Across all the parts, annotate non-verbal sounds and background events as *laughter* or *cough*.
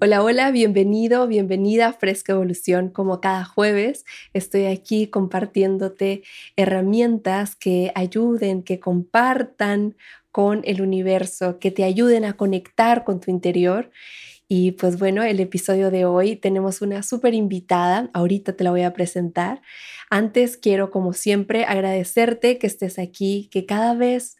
Hola, hola, bienvenido, bienvenida a Fresca Evolución. Como cada jueves, estoy aquí compartiéndote herramientas que ayuden, que compartan con el universo, que te ayuden a conectar con tu interior. Y pues bueno, el episodio de hoy tenemos una súper invitada, ahorita te la voy a presentar. Antes quiero, como siempre, agradecerte que estés aquí, que cada vez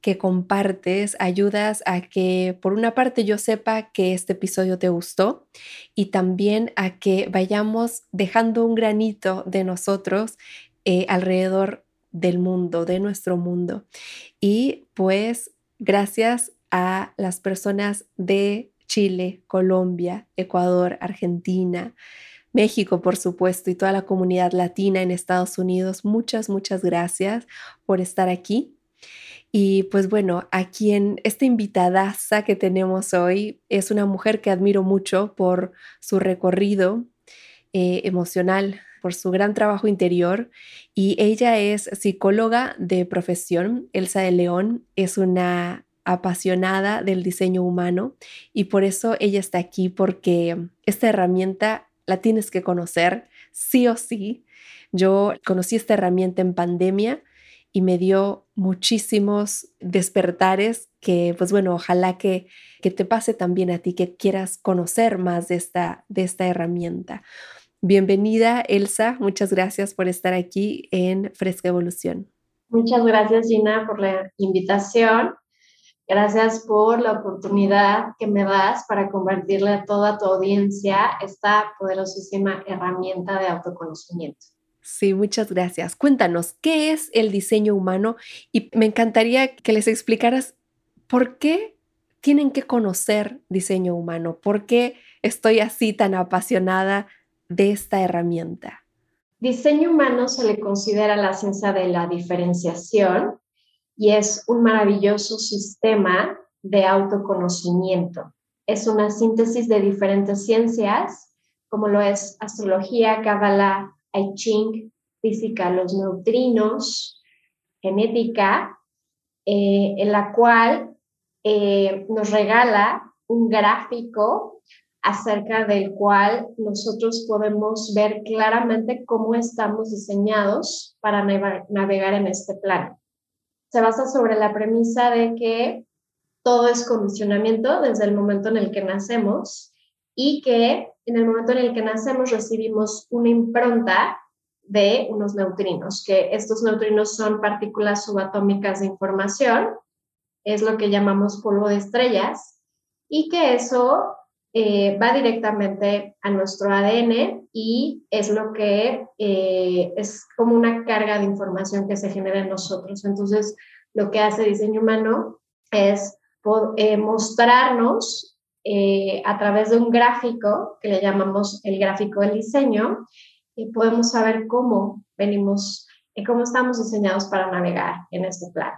que compartes ayudas a que, por una parte, yo sepa que este episodio te gustó y también a que vayamos dejando un granito de nosotros eh, alrededor del mundo, de nuestro mundo. Y pues gracias a las personas de Chile, Colombia, Ecuador, Argentina, México, por supuesto, y toda la comunidad latina en Estados Unidos. Muchas, muchas gracias por estar aquí. Y pues bueno, a quien esta invitada que tenemos hoy es una mujer que admiro mucho por su recorrido eh, emocional, por su gran trabajo interior. Y ella es psicóloga de profesión. Elsa de León es una apasionada del diseño humano y por eso ella está aquí porque esta herramienta la tienes que conocer sí o sí. Yo conocí esta herramienta en pandemia y me dio muchísimos despertares que, pues bueno, ojalá que, que te pase también a ti, que quieras conocer más de esta, de esta herramienta. Bienvenida, Elsa. Muchas gracias por estar aquí en Fresca Evolución. Muchas gracias, Gina, por la invitación. Gracias por la oportunidad que me das para compartirle a toda tu audiencia esta poderosísima herramienta de autoconocimiento. Sí, muchas gracias. Cuéntanos, ¿qué es el diseño humano? Y me encantaría que les explicaras por qué tienen que conocer diseño humano, por qué estoy así tan apasionada de esta herramienta. Diseño humano se le considera la ciencia de la diferenciación y es un maravilloso sistema de autoconocimiento. Es una síntesis de diferentes ciencias, como lo es astrología, cábala, I Ching, física, los neutrinos, genética, eh, en la cual eh, nos regala un gráfico acerca del cual nosotros podemos ver claramente cómo estamos diseñados para navegar en este plano. Se basa sobre la premisa de que todo es condicionamiento desde el momento en el que nacemos y que en el momento en el que nacemos recibimos una impronta de unos neutrinos, que estos neutrinos son partículas subatómicas de información, es lo que llamamos polvo de estrellas, y que eso eh, va directamente a nuestro ADN y es lo que eh, es como una carga de información que se genera en nosotros. Entonces, lo que hace diseño humano es eh, mostrarnos eh, a través de un gráfico que le llamamos el gráfico del diseño podemos saber cómo venimos y cómo estamos diseñados para navegar en este plano.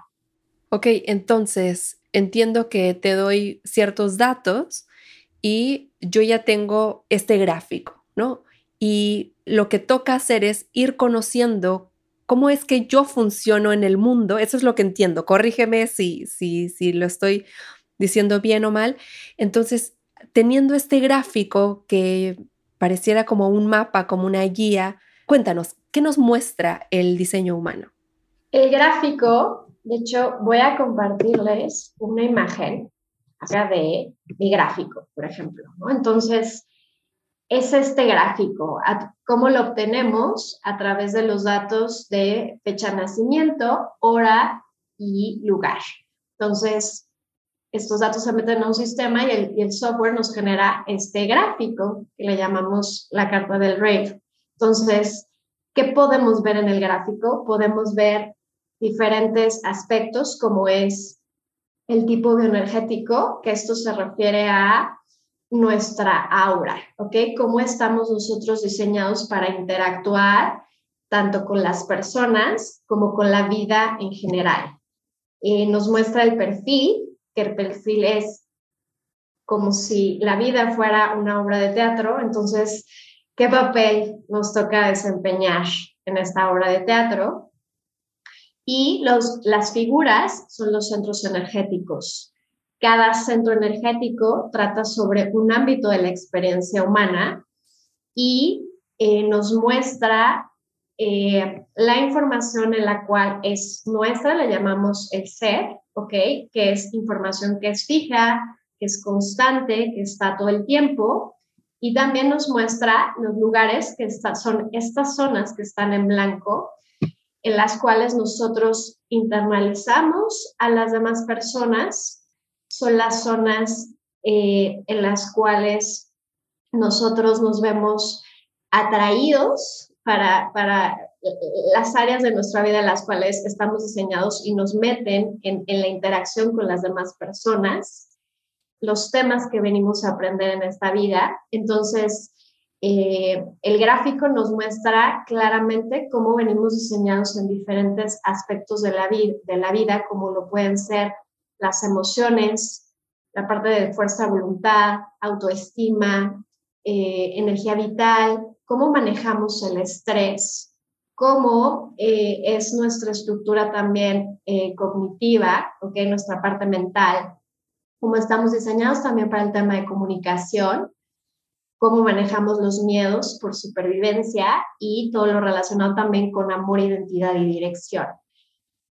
Ok, entonces entiendo que te doy ciertos datos y yo ya tengo este gráfico, ¿no? Y lo que toca hacer es ir conociendo cómo es que yo funciono en el mundo. Eso es lo que entiendo. Corrígeme si, si, si lo estoy diciendo bien o mal. Entonces, teniendo este gráfico que pareciera como un mapa, como una guía, cuéntanos, ¿qué nos muestra el diseño humano? El gráfico, de hecho, voy a compartirles una imagen acá de mi gráfico, por ejemplo. Entonces, es este gráfico. ¿Cómo lo obtenemos? A través de los datos de fecha de nacimiento, hora y lugar. Entonces, estos datos se meten a un sistema y el, software nos genera este gráfico que le llamamos la carta del rey. Entonces, ¿qué podemos ver en el gráfico? Podemos ver diferentes aspectos como es el tipo bioenergético, que esto se refiere a nuestra aura, ¿ok? Cómo estamos nosotros diseñados para interactuar tanto con las personas como con la vida en general. Eh, nos muestra el perfil, que el perfil es como si la vida fuera una obra de teatro, entonces, ¿qué papel nos toca desempeñar en esta obra de teatro? Y los, las figuras son los centros energéticos. Cada centro energético trata sobre un ámbito de la experiencia humana y eh, nos muestra eh, la información en la cual es nuestra, la llamamos el ser, ¿ok? Que es información que es fija, que es constante, que está todo el tiempo. Y también nos muestra los lugares que son estas zonas que están en blanco, en las cuales nosotros internalizamos a las demás personas. Son las zonas eh, en las cuales nosotros nos vemos atraídos para, para las áreas de nuestra vida en las cuales estamos diseñados y nos meten en, la interacción con las demás personas, los temas que venimos a aprender en esta vida. Entonces, eh, el gráfico nos muestra claramente cómo venimos diseñados en diferentes aspectos de la, de la vida, como lo pueden ser las emociones, la parte de fuerza voluntad, autoestima, eh, energía vital, cómo manejamos el estrés, cómo eh, es nuestra estructura también eh, cognitiva, ¿okay? nuestra parte mental, cómo estamos diseñados también para el tema de comunicación, cómo manejamos los miedos por supervivencia y todo lo relacionado también con amor, identidad y dirección.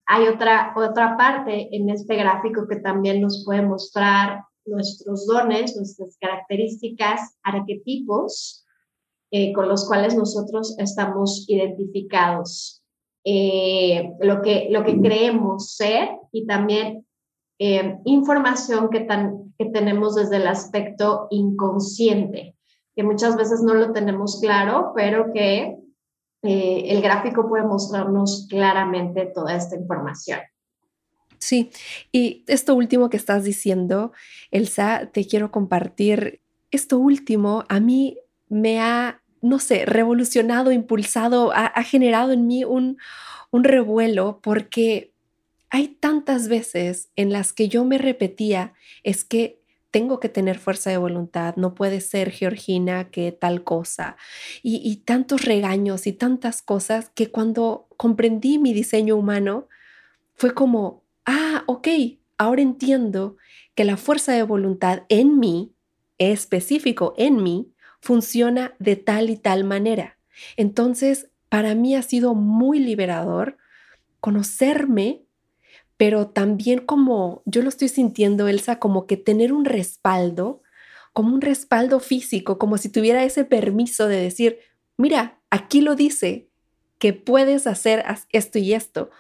Hay otra, otra parte en este gráfico que también nos puede mostrar nuestros dones, nuestras características, arquetipos, eh, con los cuales nosotros estamos identificados, eh, lo, que, lo que creemos ser y también eh, información que, tan, que tenemos desde el aspecto inconsciente, que muchas veces no lo tenemos claro, pero que el gráfico puede mostrarnos claramente toda esta información. Sí, y esto último que estás diciendo, Elsa, te quiero compartir. Esto último a mí me ha, no sé, revolucionado, impulsado, ha, generado en mí un, un revuelo porque hay tantas veces en las que yo me repetía, es que tengo que tener fuerza de voluntad, no puede ser Georgina que tal cosa. Y, y, tantos regaños y tantas cosas que cuando comprendí mi diseño humano, fue como, ah, ok, ahora entiendo que la fuerza de voluntad en mí, específico en mí, funciona de tal y tal manera. Entonces, para mí ha sido muy liberador conocerme, pero también como yo lo estoy sintiendo, Elsa, como que tener un respaldo, como un respaldo físico, como si tuviera ese permiso de decir, mira, aquí lo dice, que puedes hacer esto y esto,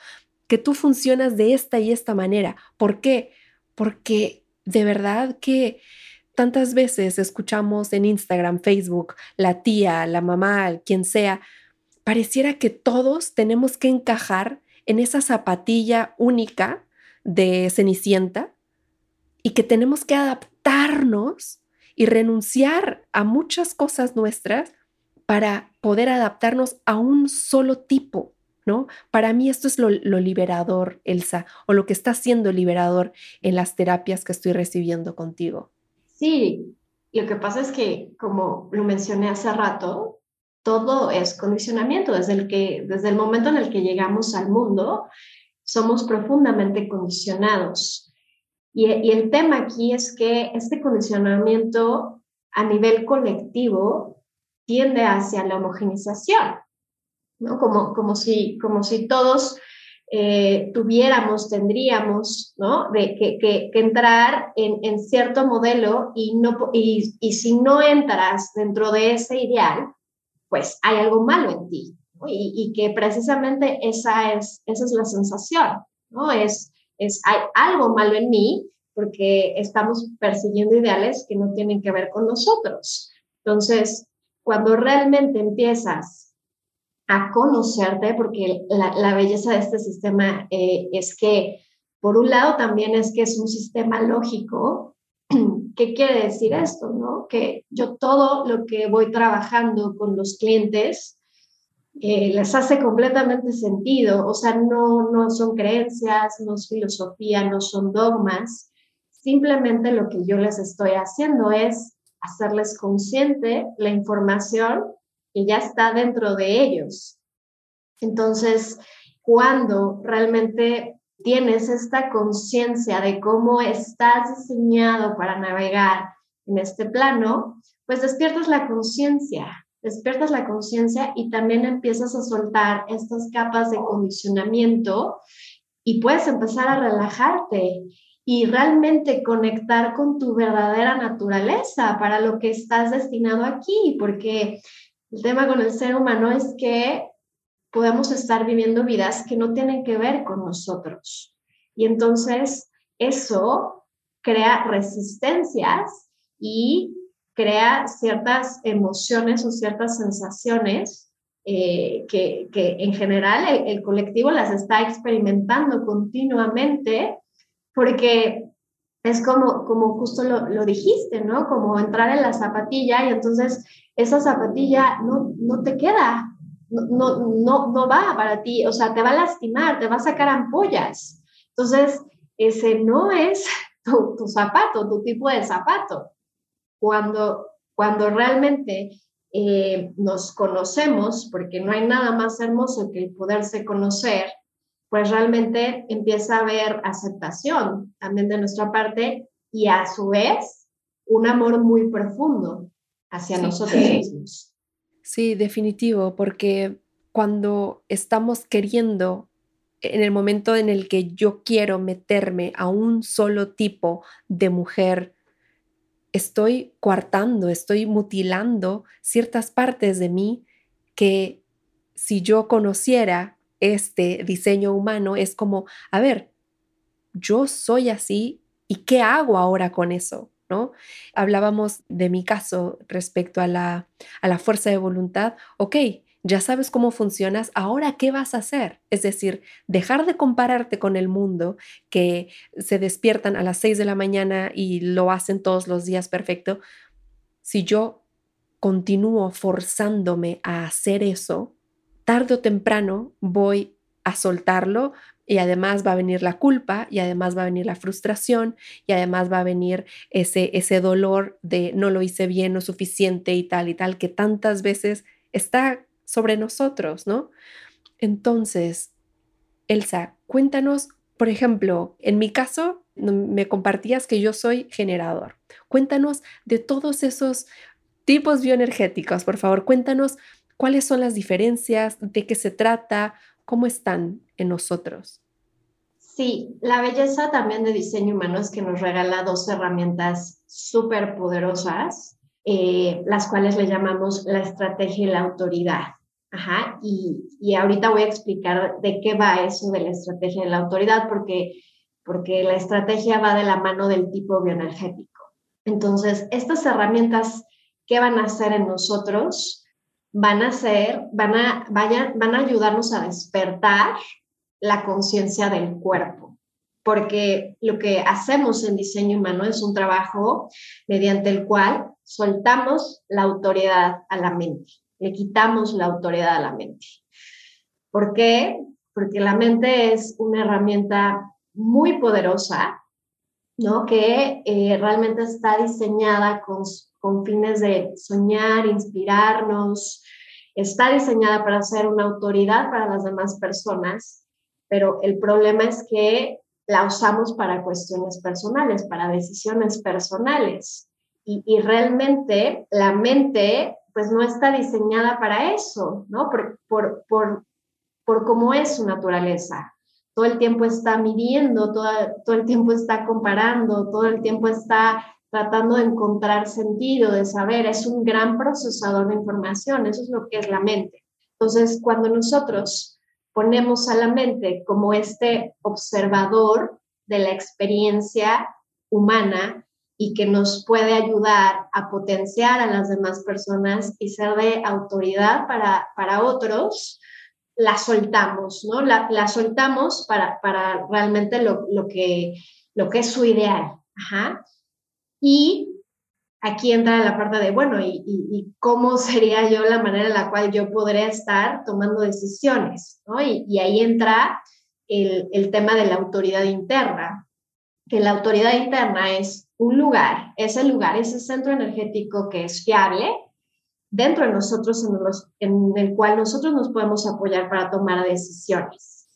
que tú funcionas de esta y esta manera. ¿Por qué? Porque de verdad que tantas veces escuchamos en Instagram, Facebook, la tía, la mamá, quien sea, pareciera que todos tenemos que encajar en esa zapatilla única de Cenicienta y que tenemos que adaptarnos y renunciar a muchas cosas nuestras para poder adaptarnos a un solo tipo para mí esto es lo, liberador, Elsa, o lo que está siendo liberador en las terapias que estoy recibiendo contigo. Sí, lo que pasa es que, como lo mencioné hace rato, todo es condicionamiento. Desde el, que, desde el momento en el que llegamos al mundo, somos profundamente condicionados. Y, el tema aquí es que este condicionamiento a nivel colectivo tiende hacia la homogenización. ¿no? Como, como, si, como si todos eh, tuviéramos, tendríamos, ¿no? De que, que, entrar en, en, cierto modelo y, no, y, y, si no entras dentro de ese ideal, pues hay algo malo en ti. Y, y, que precisamente esa es, esa es la sensación, ¿no? Es, es, hay algo malo en mí porque estamos persiguiendo ideales que no tienen que ver con nosotros. Entonces, cuando realmente empiezas a conocerte, porque la, belleza de este sistema eh, es que, por un lado, también es que es un sistema lógico. *clears throat* ¿Qué quiere decir esto? No? Que yo todo lo que voy trabajando con los clientes eh, les hace completamente sentido, o sea, no, no son creencias, no es filosofía, no son dogmas, simplemente lo que yo les estoy haciendo es hacerles consciente la información ya está dentro de ellos. Entonces, cuando realmente tienes esta conciencia de cómo estás diseñado para navegar en este plano, pues despiertas la conciencia, despiertas la conciencia y también empiezas a soltar estas capas de condicionamiento y puedes empezar a relajarte y realmente conectar con tu verdadera naturaleza para lo que estás destinado aquí, porque el tema con el ser humano es que podemos estar viviendo vidas que no tienen que ver con nosotros. Y entonces eso crea resistencias y crea ciertas emociones o ciertas sensaciones eh, que, en general el, colectivo las está experimentando continuamente porque es como, como justo lo, dijiste, ¿no? Como entrar en la zapatilla y entonces esa zapatilla no, no te queda, no, no, no va para ti, o sea, te va a lastimar, te va a sacar ampollas. Entonces, ese no es *laughs* tu, zapato, tu tipo de zapato cuando, cuando realmente eh, nos conocemos, porque no hay nada más hermoso que el poderse conocer, pues realmente empieza a haber aceptación también de nuestra parte y a su vez un amor muy profundo hacia nosotros mismos. Sí, definitivo, porque cuando estamos queriendo, en el momento en el que yo quiero meterme a un solo tipo de mujer, estoy coartando, estoy mutilando ciertas partes de mí que si yo conociera este diseño humano es como, a ver, yo soy así y qué hago ahora con eso, Hablábamos de mi caso respecto a la, a la fuerza de voluntad, ok, ya sabes cómo funcionas, ahora qué vas a hacer? Es decir, dejar de compararte con el mundo que se despiertan a las 6 de la mañana y lo hacen todos los días perfecto. Si yo continúo forzándome a hacer eso, tarde o temprano voy a soltarlo y además va a venir la culpa y además va a venir la frustración y además va a venir ese, ese dolor de no lo hice bien, o suficiente y tal y tal, que tantas veces está sobre nosotros, ¿no? Entonces, Elsa, cuéntanos, por ejemplo, en mi caso, me compartías que yo soy generador. Cuéntanos de todos esos tipos bioenergéticos, por favor, cuéntanos cuáles son las diferencias, de qué se trata, cómo están en nosotros. Sí, la belleza también de diseño humano es que nos regala dos herramientas súper poderosas, eh, las cuales le llamamos la estrategia y la autoridad. Ajá, y, y, ahorita voy a explicar de qué va eso de la estrategia de la autoridad, porque, porque la estrategia va de la mano del tipo bioenergético. Entonces, estas herramientas, ¿qué van a hacer en nosotros? Van a ser, van a, vayan, van a ayudarnos a despertar la conciencia del cuerpo, porque lo que hacemos en diseño humano es un trabajo mediante el cual soltamos la autoridad a la mente le quitamos la autoridad a la mente. ¿Por qué? Porque la mente es una herramienta muy poderosa, ¿no? Que eh, realmente está diseñada con, con fines de soñar, inspirarnos, está diseñada para ser una autoridad para las demás personas, pero el problema es que la usamos para cuestiones personales, para decisiones personales. Y, realmente la mente pues no está diseñada para eso, ¿no? Por, por, por, por cómo es su naturaleza. Todo el tiempo está midiendo, todo, todo el tiempo está comparando, todo el tiempo está tratando de encontrar sentido, de saber, es un gran procesador de información, eso es lo que es la mente. Entonces, cuando nosotros ponemos a la mente como este observador de la experiencia humana, y que nos puede ayudar a potenciar a las demás personas y ser de autoridad para, para otros, la soltamos, ¿no? La, la soltamos para, para realmente lo, lo, que, lo que es su ideal. Ajá. Y aquí entra la parte de, bueno, ¿y, cómo *laughs* sería yo la manera en la cual yo podría estar tomando decisiones? ¿no? Y, ahí entra el, tema de la autoridad interna, que la autoridad interna es un lugar, ese lugar, ese centro energético que es fiable dentro de nosotros en el cual nosotros nos podemos apoyar para tomar decisiones.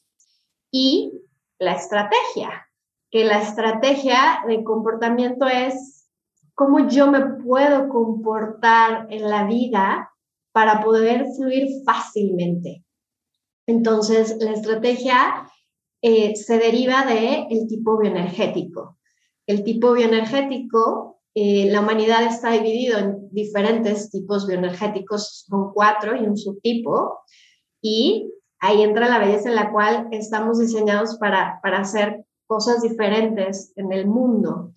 Y la estrategia, que la estrategia de comportamiento es cómo yo me puedo comportar en la vida para poder fluir fácilmente. Entonces, la estrategia eh, se deriva del el tipo bioenergético. El tipo bioenergético, eh, la humanidad está dividido en diferentes tipos bioenergéticos, son cuatro y un subtipo, y ahí entra la belleza en la cual estamos diseñados para, para hacer cosas diferentes en el mundo.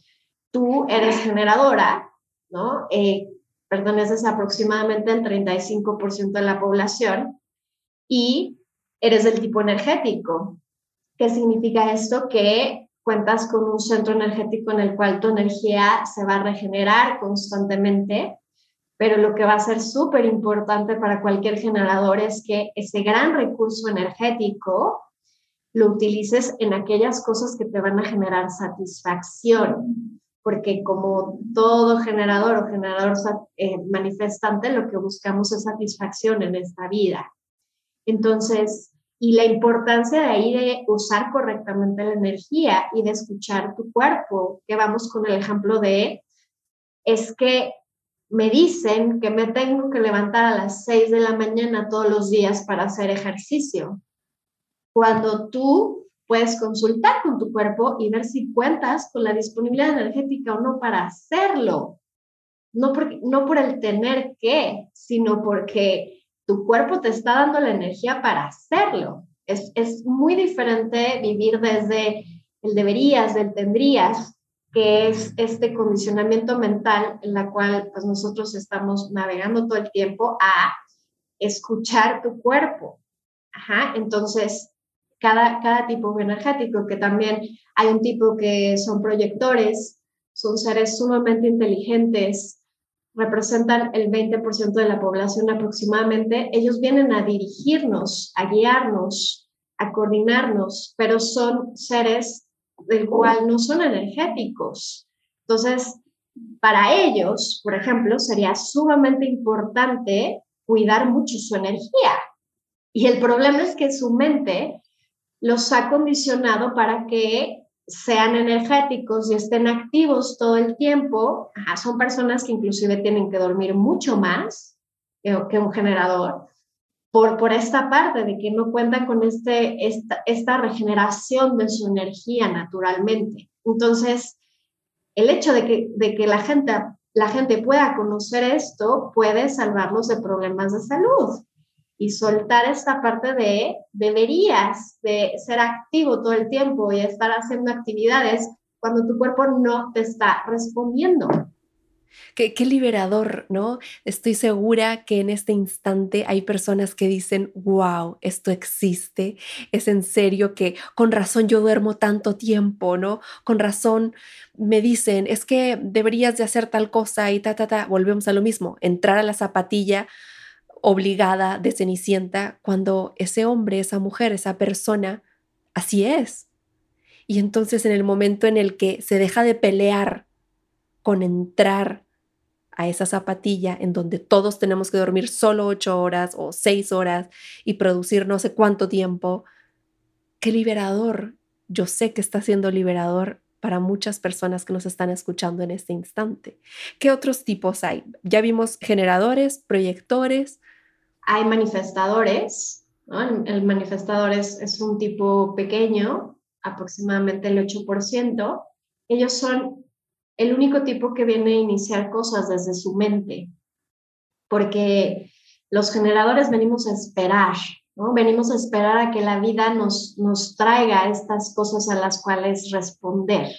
Tú eres generadora, ¿no? Eh, perteneces aproximadamente al 35% de la población y eres del tipo energético. ¿Qué significa esto? Que cuentas con un centro energético en el cual tu energía se va a regenerar constantemente, pero lo que va a ser súper importante para cualquier generador es que ese gran recurso energético lo utilices en aquellas cosas que te van a generar satisfacción, porque como todo generador o generador eh, manifestante, lo que buscamos es satisfacción en esta vida. Entonces, y la importancia de ahí de usar correctamente la energía y de escuchar tu cuerpo, que vamos con el ejemplo de, es que me dicen que me tengo que levantar a las 6 de la mañana todos los días para hacer ejercicio. Cuando tú puedes consultar con tu cuerpo y ver si cuentas con la disponibilidad energética o no para hacerlo. No, porque, no por el tener que, sino porque tu cuerpo te está dando la energía para hacerlo. Es, es muy diferente vivir desde el deberías, del tendrías, que es este condicionamiento mental en la cual pues, nosotros estamos navegando todo el tiempo a escuchar tu cuerpo. Ajá, entonces, cada, cada tipo energético, que también hay un tipo que son proyectores, son seres sumamente inteligentes, representan el 20% de la población aproximadamente, ellos vienen a dirigirnos, a guiarnos, a coordinarnos, pero son seres del cual no son energéticos. Entonces, para ellos, por ejemplo, sería sumamente importante cuidar mucho su energía. Y el problema es que su mente los ha condicionado para que sean energéticos y estén activos todo el tiempo, son personas que inclusive tienen que dormir mucho más que, un generador, por, por esta parte de que no cuentan con este, esta, esta regeneración de su energía naturalmente. Entonces, el hecho de que, de que la, gente, la gente pueda conocer esto puede salvarlos de problemas de salud y soltar esta parte de deberías de ser activo todo el tiempo y estar haciendo actividades cuando tu cuerpo no te está respondiendo. Qué, liberador, ¿no? Estoy segura que en este instante hay personas que dicen, wow, esto existe, es en serio que con razón yo duermo tanto tiempo, ¿no? Con razón me dicen, es que deberías de hacer tal cosa y ta, ta, ta, volvemos a lo mismo, entrar a la zapatilla obligada de Cenicienta cuando ese hombre, esa mujer, esa persona, así es. Y entonces en el momento en el que se deja de pelear con entrar a esa zapatilla en donde todos tenemos que dormir solo ocho horas o seis horas y producir no sé cuánto tiempo, qué liberador. Yo sé que está siendo liberador para muchas personas que nos están escuchando en este instante. ¿Qué otros tipos hay? Ya vimos generadores, proyectores, hay manifestadores, el manifestador es, un tipo pequeño, aproximadamente el 8%. Ellos son el único tipo que viene a iniciar cosas desde su mente, porque los generadores venimos a esperar. Venimos a esperar a que la vida nos, nos traiga estas cosas a las cuales responder.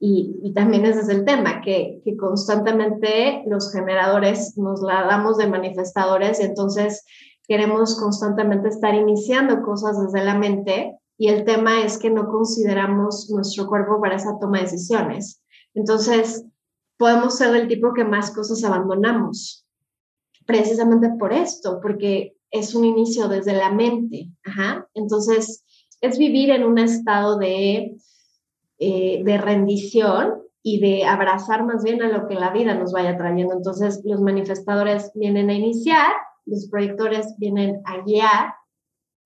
Y, también ese es el tema, que, constantemente los generadores nos la damos de manifestadores y entonces queremos constantemente estar iniciando cosas desde la mente y el tema es que no consideramos nuestro cuerpo para esa toma de decisiones. Entonces, podemos ser del tipo que más cosas abandonamos, precisamente por esto, porque es un inicio desde la mente. Entonces, es vivir en un estado de, eh, de rendición y de abrazar más bien a lo que la vida nos vaya trayendo. Entonces, los manifestadores vienen a iniciar, los proyectores vienen a guiar,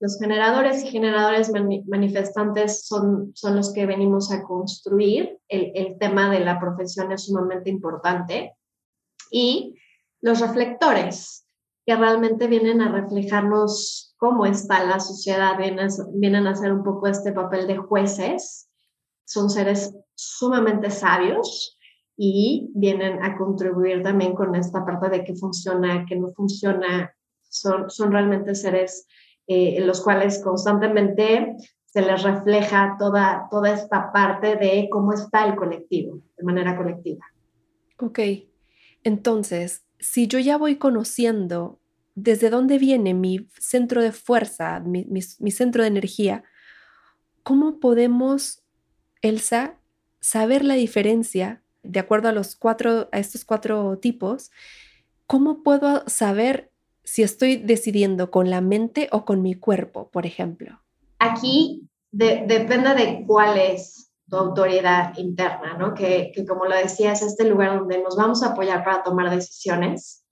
los generadores y generadores manifestantes son, son los que venimos a construir. El, tema de la profesión es sumamente importante. Y los reflectores, que realmente vienen a reflejarnos cómo está la sociedad, vienen a hacer un poco este papel de jueces. Son seres sumamente sabios y vienen a contribuir también con esta parte de qué funciona, qué no funciona. Son, son realmente seres eh, en los cuales constantemente se les refleja toda, toda esta parte de cómo está el colectivo, de manera colectiva. Ok, entonces, si yo ya voy conociendo desde dónde viene mi centro de fuerza, mi, mi centro de energía, ¿cómo podemos, Elsa, saber la diferencia de acuerdo a los cuatro, a estos cuatro tipos? ¿Cómo puedo saber si estoy decidiendo con la mente o con mi cuerpo, por ejemplo? Aquí depende de cuál es tu autoridad interna, ¿no? Que, que, como lo decía, es este lugar donde nos vamos a apoyar para tomar decisiones.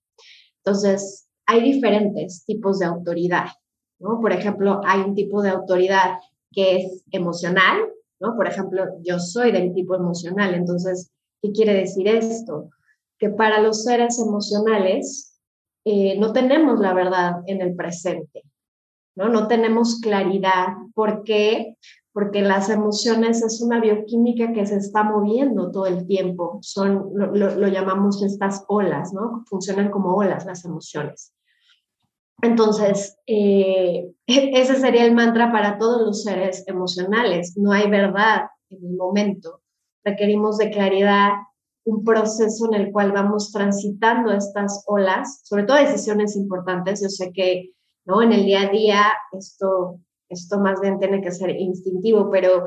Entonces, hay diferentes tipos de autoridad, ¿no? Por ejemplo, hay un tipo de autoridad que es emocional, ¿no? Por ejemplo, yo soy del tipo emocional, entonces, ¿qué quiere decir esto? Que para los seres emocionales, eh, no tenemos la verdad en el presente, ¿no? No tenemos claridad. ¿Por qué? Porque las emociones es una bioquímica que se está moviendo todo el tiempo. Son, lo, llamamos estas olas, ¿no? Funcionan como olas las emociones. Entonces, eh, *laughs* ese sería el mantra para todos los seres emocionales. No hay verdad en el momento. Requerimos de claridad, un proceso en el cual vamos transitando estas olas, sobre todo decisiones importantes. Yo sé que ¿no? en el día a día esto, esto más bien tiene que ser instintivo, pero,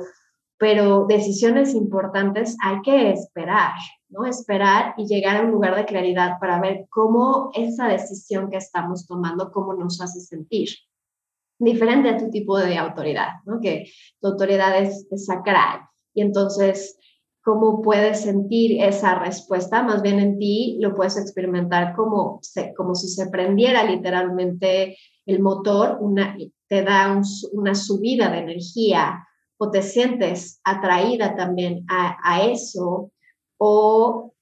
pero decisiones importantes hay que esperar, ¿no? Esperar y llegar a un lugar de claridad para ver cómo esa decisión que estamos tomando, cómo nos hace sentir. Diferente a tu tipo de autoridad, ¿no? Que tu autoridad es, es sacral. Y entonces cómo puedes sentir esa respuesta, más bien en ti lo puedes experimentar como, como si se prendiera literalmente el motor, una, te da una subida de energía o te sientes atraída también a, eso o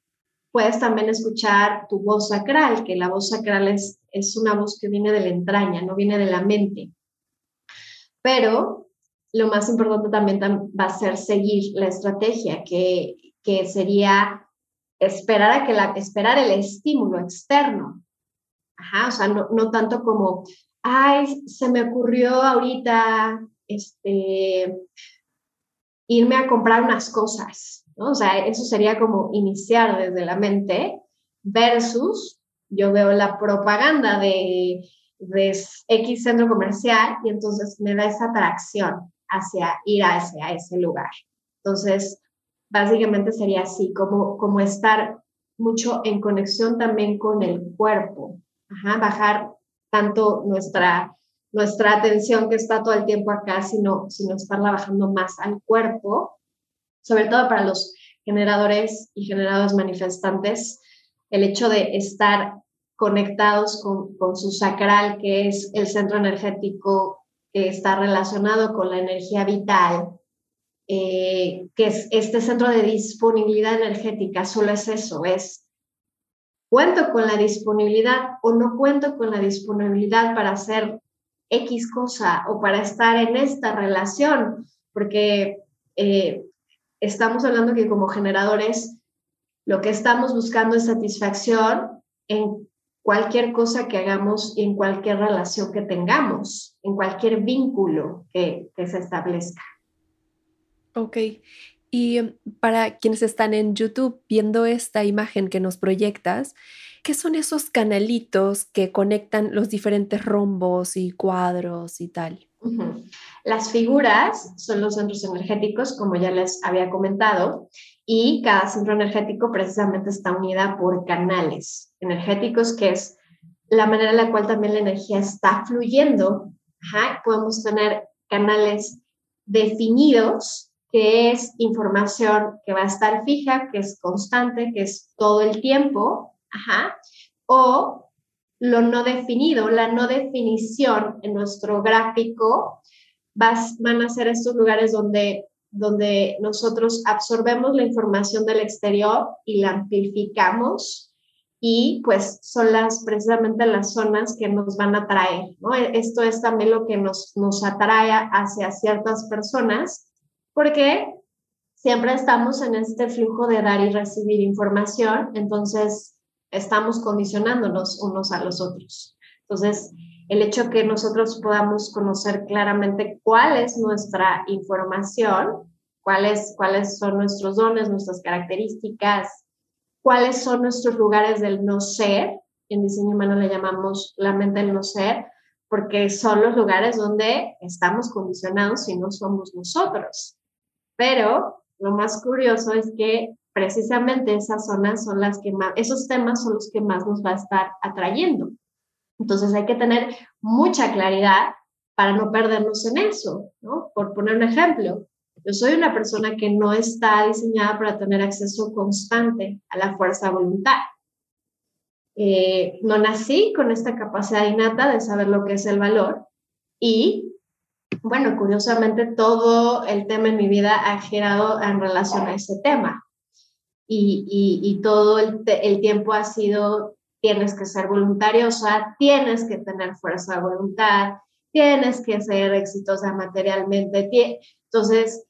puedes también escuchar tu voz sacral, que la voz sacral es, es una voz que viene de la entraña, no viene de la mente. Pero lo más importante también va a ser seguir la estrategia, que, que sería esperar, a que la, esperar el estímulo externo. Ajá, o sea, no, no tanto como, ay, se me ocurrió ahorita este, irme a comprar unas cosas, ¿no? O sea, eso sería como iniciar desde la mente versus yo veo la propaganda de, de X centro comercial y entonces me da esa atracción hacia ir hacia ese lugar. Entonces, básicamente sería así, como, como estar mucho en conexión también con el cuerpo, bajar tanto nuestra, nuestra atención que está todo el tiempo acá, sino, sino estarla bajando más al cuerpo, sobre todo para los generadores y generados manifestantes, el hecho de estar conectados con, con su sacral, que es el centro energético que está relacionado con la energía vital, eh, que es este centro de disponibilidad energética, solo es eso, es cuento con la disponibilidad o no cuento con la disponibilidad para hacer X cosa o para estar en esta relación, porque eh, estamos hablando que como generadores lo que estamos buscando es satisfacción en cualquier cosa que hagamos y en cualquier relación que tengamos, en cualquier vínculo que, se establezca. Ok. Y em, para quienes están en YouTube viendo esta imagen que nos proyectas, ¿qué son esos canalitos que conectan los diferentes rombos y cuadros y tal? Las figuras son los centros energéticos, como ya les había comentado, y cada centro energético precisamente está unida por canales energéticos, que es la manera en la cual también la energía está fluyendo. Podemos tener canales definidos, que es información que va a estar fija, que es constante, que es todo el tiempo, o lo no definido, la no definición en nuestro gráfico van a ser estos lugares donde donde nosotros absorbemos la información del exterior y la amplificamos y pues son las precisamente las zonas que nos van a atraer, ¿no? E, esto es también lo que nos, nos atrae hacia ciertas personas porque siempre estamos en este flujo de dar y recibir información, entonces estamos condicionándonos unos a los otros. Entonces, el hecho que nosotros podamos conocer claramente cuál es nuestra información, cuáles, cuáles son nuestros dones, nuestras características, cuáles son nuestros lugares del no ser. En diseño humano le llamamos la mente del no ser, porque son los lugares donde estamos condicionados y no somos nosotros. Pero lo más curioso es que precisamente esas zonas son las que más, esos temas son los que más nos va a estar atrayendo. Entonces hay que tener mucha claridad para no perdernos en eso, ¿no? Por poner un ejemplo, yo soy una persona que no está diseñada para tener acceso constante a la fuerza de voluntad. Eh, no nací con esta capacidad innata de saber lo que es el valor y, bueno, curiosamente todo el tema en mi vida ha girado en relación a ese tema. Y, todo el, tiempo ha sido tienes que ser voluntariosa, tienes que tener fuerza de voluntad, tienes que ser exitosa materialmente. Entonces,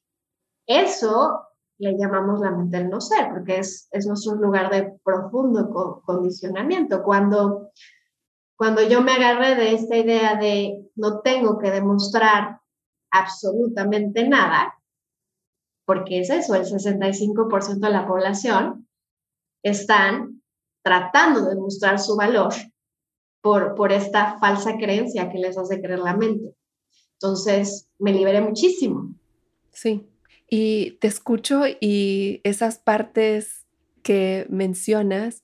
eso le llamamos la mente del no ser, porque es, es nuestro lugar de profundo condicionamiento. Cuando, cuando yo me agarré de esta idea de no tengo que demostrar absolutamente nada, porque es eso, el 65% de la población están tratando de mostrar su valor por, por esta falsa creencia que les hace creer la mente. Entonces, me liberé muchísimo. Sí, y te escucho y esas partes que mencionas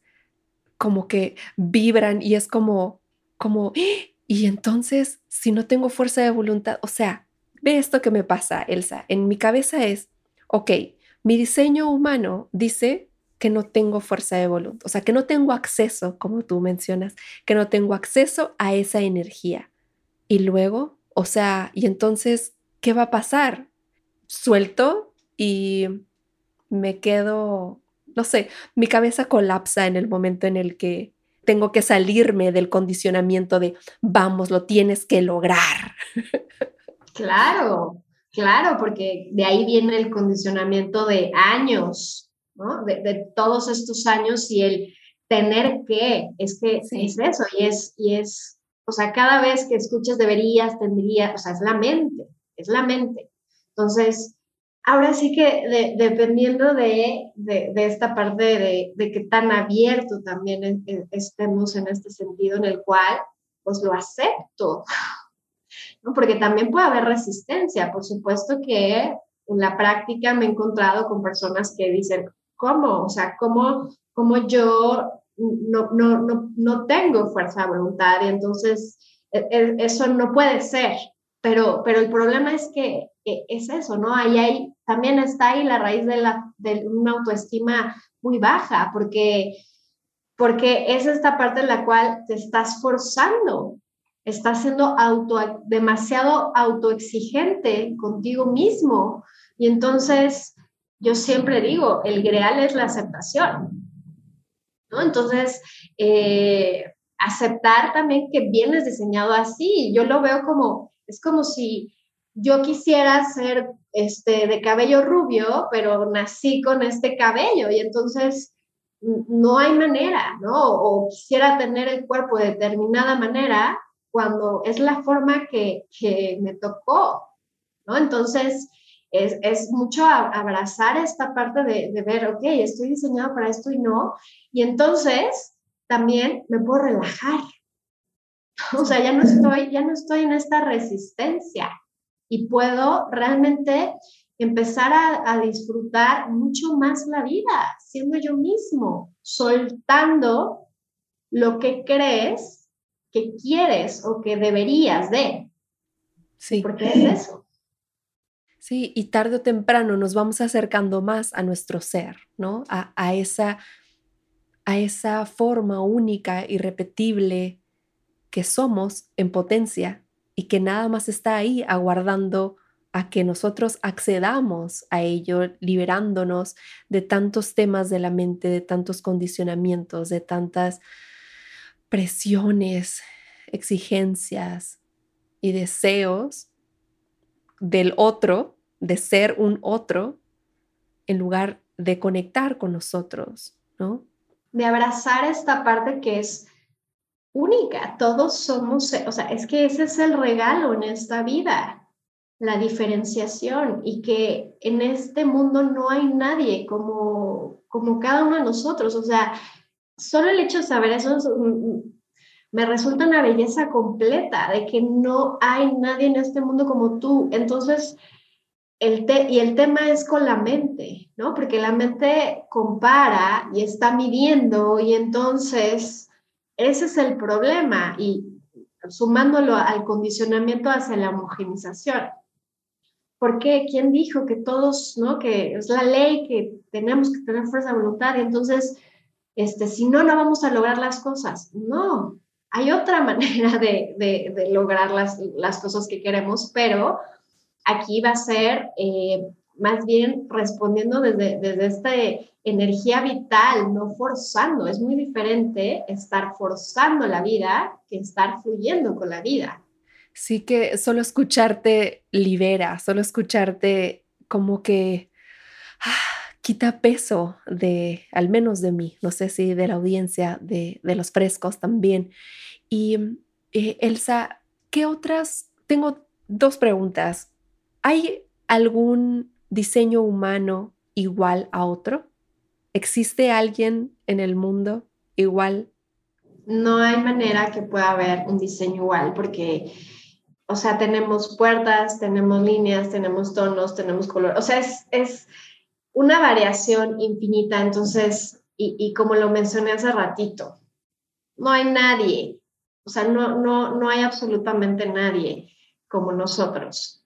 como que vibran y es como, como, y entonces, si no tengo fuerza de voluntad, o sea, ve esto que me pasa, Elsa, en mi cabeza es, ok, mi diseño humano dice que no tengo fuerza de voluntad, o sea, que no tengo acceso, como tú mencionas, que no tengo acceso a esa energía. Y luego, o sea, y entonces, ¿qué va a pasar? Suelto y me quedo, no sé, mi cabeza colapsa en el momento en el que tengo que salirme del condicionamiento de, vamos, lo tienes que lograr. *laughs* Claro, claro, porque de ahí viene el condicionamiento de años de, todos estos años y el tener que, es que es eso, y es, y es, o sea, cada vez que escuchas deberías, tendrías, o sea, es la mente, es la mente. Entonces, ahora sí que dependiendo de, de, esta parte de, de qué tan abierto también estemos en este sentido en el cual, pues lo acepto, ¿no? Porque también puede haber resistencia, por supuesto que en la práctica me he encontrado con personas que dicen, ¿cómo? O sea, ¿cómo, cómo yo no, no, no, no tengo fuerza de voluntad? Y entonces e, e, eso no puede ser. Pero, pero el problema es que es eso, ¿no? Ahí, ahí también está ahí la raíz de, la, de una autoestima muy baja, porque, porque es esta parte en la cual te estás forzando, estás siendo demasiado autoexigente contigo mismo. Y entonces yo siempre digo, el greal es la aceptación. Entonces, eh, aceptar también que vienes diseñado así. Yo lo veo como, es como si yo quisiera ser este, de cabello rubio, pero nací con este cabello y entonces no hay manera, ¿no? O quisiera tener el cuerpo de determinada manera cuando es la forma que, que me tocó, ¿no? Entonces, es, mucho abrazar esta parte de, ver, ok, estoy diseñado para esto y no. Y entonces también me puedo relajar. *laughs* O sea, ya no estoy, ya no estoy en esta resistencia y puedo realmente empezar a, disfrutar mucho más la vida, siendo yo mismo, soltando lo que crees que quieres o que deberías de. Sí. Porque es eso. Sí, y tarde o temprano nos vamos acercando más a nuestro ser, ¿no? A, a esa, a esa forma única, irrepetible que somos en potencia y que nada más está ahí aguardando a que nosotros accedamos a ello, liberándonos de tantos temas de la mente, de tantos condicionamientos, de tantas presiones, exigencias y deseos del otro, de ser un otro, en lugar de conectar con nosotros, ¿no? De abrazar esta parte que es única, todos somos, o sea, es que ese es el regalo en esta vida, la diferenciación y que en este mundo no hay nadie como, como cada uno de nosotros. O sea, solo el hecho de saber eso me resulta una belleza completa de que no hay nadie en este mundo como tú. Entonces, el y el tema es con la mente, ¿no? Porque la mente compara y está midiendo y entonces ese es el problema y sumándolo al condicionamiento hacia la homogenización. ¿Por qué? ¿Quién dijo que todos, no? Que es la ley, que tenemos que tener fuerza de voluntad y entonces, este, si no, no vamos a lograr las cosas. No, hay otra *laughs* manera de, de, lograr las, las, cosas que queremos, pero aquí va a ser eh, más bien respondiendo desde, desde esta energía vital, no forzando. Es muy diferente estar forzando la vida que estar fluyendo con la vida. Sí que solo escucharte libera, solo escucharte como que ah, quita peso de, al menos de mí, no sé si de la audiencia, de, los frescos también. Y eh, Elsa, ¿qué otras? Tengo dos preguntas. ¿Hay algún diseño humano igual a otro? ¿Existe alguien en el mundo igual? No hay manera que pueda haber un diseño igual porque o sea, tenemos puertas, tenemos líneas, tenemos tonos, tenemos color, o sea, es, una variación infinita, entonces, y, como lo mencioné hace ratito, no hay nadie, o sea, no, no, no hay absolutamente nadie como nosotros.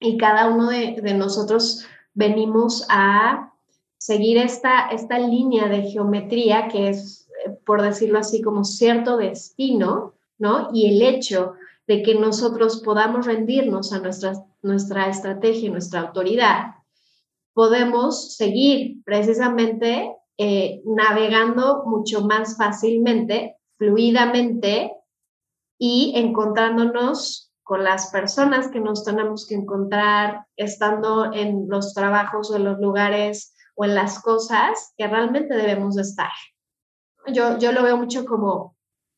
Y cada uno de, nosotros venimos a seguir esta, esta línea de geometría que es, eh, por decirlo así, como cierto destino, ¿no? Y el hecho de que nosotros podamos rendirnos a nuestra, nuestra estrategia, nuestra autoridad, podemos seguir precisamente eh, navegando mucho más fácilmente, fluidamente y encontrándonos con las personas que nos tenemos que encontrar, estando en los trabajos o en los lugares o en las cosas que realmente debemos de estar. Yo, yo lo veo mucho como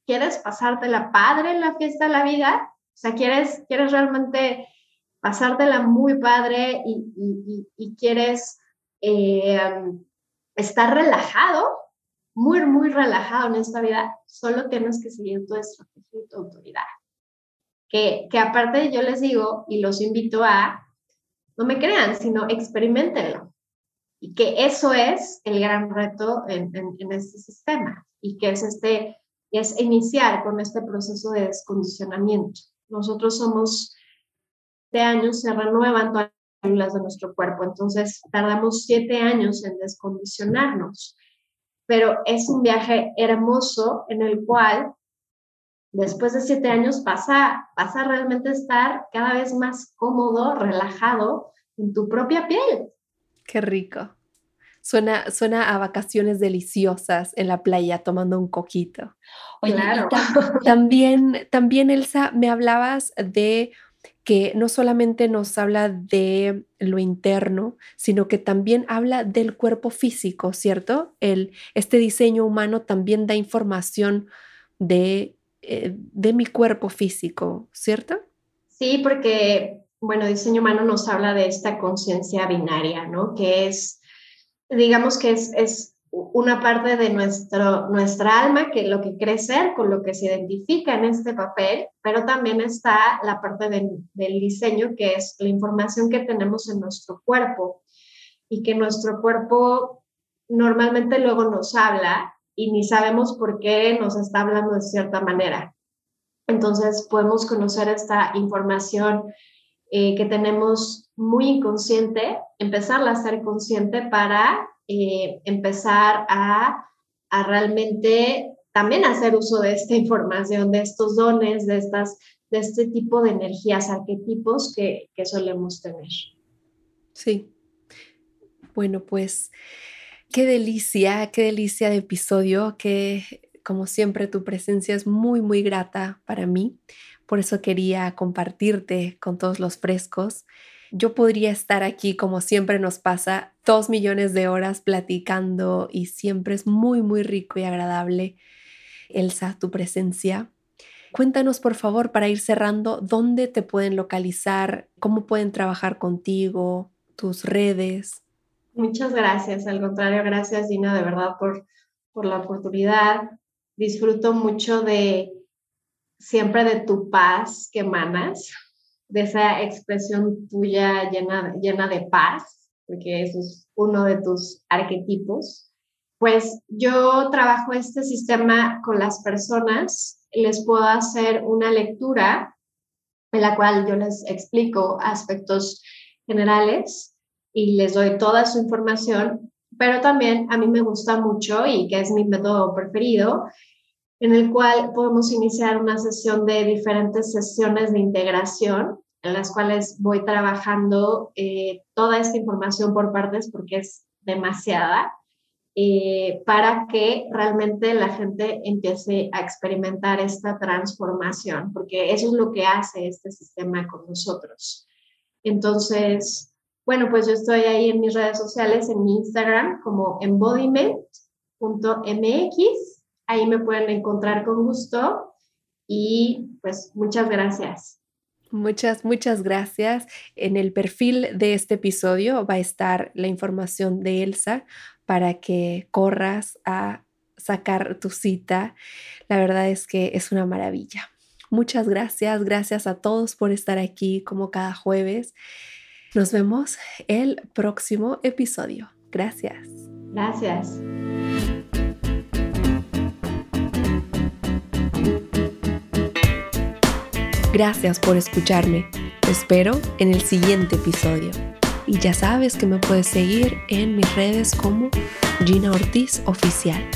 ¿Quieres pasártela padre en la fiesta de la vida? O sea, ¿quieres, quieres realmente pasártela muy padre y, quieres eh, estar relajado, muy, muy relajado en esta vida? Solo tienes que seguir tu estrategia y tu autoridad. Que, que aparte yo les digo y los invito a, no me crean, sino experimentenlo. Y que eso es el gran reto en, en este sistema y que es este es iniciar con este proceso de descondicionamiento. Nosotros somos años, se renuevan todas las células de nuestro cuerpo, entonces tardamos siete años en descondicionarnos, pero es un viaje hermoso en el cual después de siete años pasa, pasa realmente estar cada vez más cómodo, relajado en tu propia piel. Qué rico. Suena, suena a vacaciones deliciosas en la playa tomando un coquito. Oye, claro. también, también, Elsa, me hablabas de que no solamente nos habla de lo interno, sino que también habla del cuerpo físico, ¿cierto? El, este diseño humano también da información de, eh, de mi cuerpo físico, ¿cierto? Sí, porque, bueno, diseño humano nos habla de esta conciencia binaria, ¿no? Que es digamos que es, es una parte de nuestro, nuestra alma, que lo que cree ser, con lo que se identifica en este papel, pero también está la parte del diseño, que es la información que tenemos en nuestro cuerpo y que nuestro cuerpo normalmente luego nos habla y ni sabemos por qué nos está hablando de cierta manera. Entonces podemos conocer esta información eh, que tenemos muy inconsciente, empezarla a ser consciente para eh, empezar a, realmente también hacer uso de esta *laughs* información, de estos dones, de, estas, de este tipo de energías, arquetipos que, que solemos tener. Sí. Bueno, pues qué delicia, qué delicia de episodio, que como siempre tu presencia es muy, muy grata para mí. Por eso quería compartirte con todos los frescos. Yo podría estar aquí, como siempre nos pasa, dos millones de horas platicando y siempre es muy, muy rico y agradable, Elsa, tu presencia. Cuéntanos, por favor, para ir cerrando, dónde te pueden localizar, cómo pueden trabajar contigo, tus redes. Muchas gracias, al contrario, gracias Dina, de verdad, por, por la oportunidad. Disfruto mucho de siempre de tu paz que emanas de esa expresión tuya llena, llena de paz, porque eso es uno de tus arquetipos. Pues yo trabajo este sistema con las personas, les puedo hacer una lectura en la cual yo les explico aspectos generales y les doy toda su información, pero también a mí me gusta mucho y que es mi método preferido, en el cual podemos iniciar una sesión de diferentes sesiones de integración en las cuales voy trabajando eh, toda esta información por partes porque es demasiada, eh, para que realmente la gente empiece a experimentar esta transformación, porque eso es lo que hace este sistema con nosotros. Entonces, bueno, pues yo estoy ahí en mis redes sociales, en mi Instagram como embodiment.mx Ahí me pueden encontrar con gusto y pues muchas gracias. Muchas, muchas gracias. En el perfil de este episodio va a estar la información de Elsa para que corras a sacar tu cita. La verdad es que es una maravilla. Muchas gracias, gracias a todos por estar aquí como cada jueves. Nos vemos el próximo episodio. Gracias. Gracias. Gracias por escucharme. Te espero en el siguiente episodio. Y ya sabes que me puedes seguir en mis redes como Gina Ortiz Oficial.